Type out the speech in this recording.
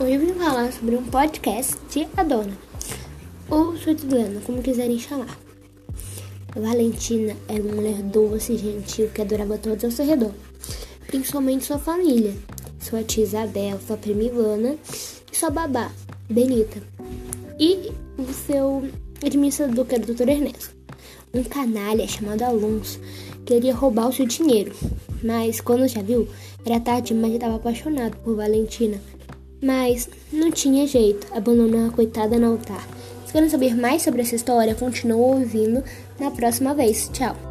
Hoje eu vim falar sobre um podcast de Adona, ou Sutilana, como quiserem chamar. Valentina era uma mulher doce e gentil que adorava todos ao seu redor, principalmente sua família, sua tia Isabel, sua prima Ivana e sua babá, Benita, e o seu administrador, que era o doutor Ernesto. Um canalha chamado Alonso queria roubar o seu dinheiro, mas quando já viu, era tarde, mas estava apaixonado por Valentina mas não tinha jeito, abandonou a coitada no altar. Se querem saber mais sobre essa história, continue ouvindo na próxima vez. Tchau!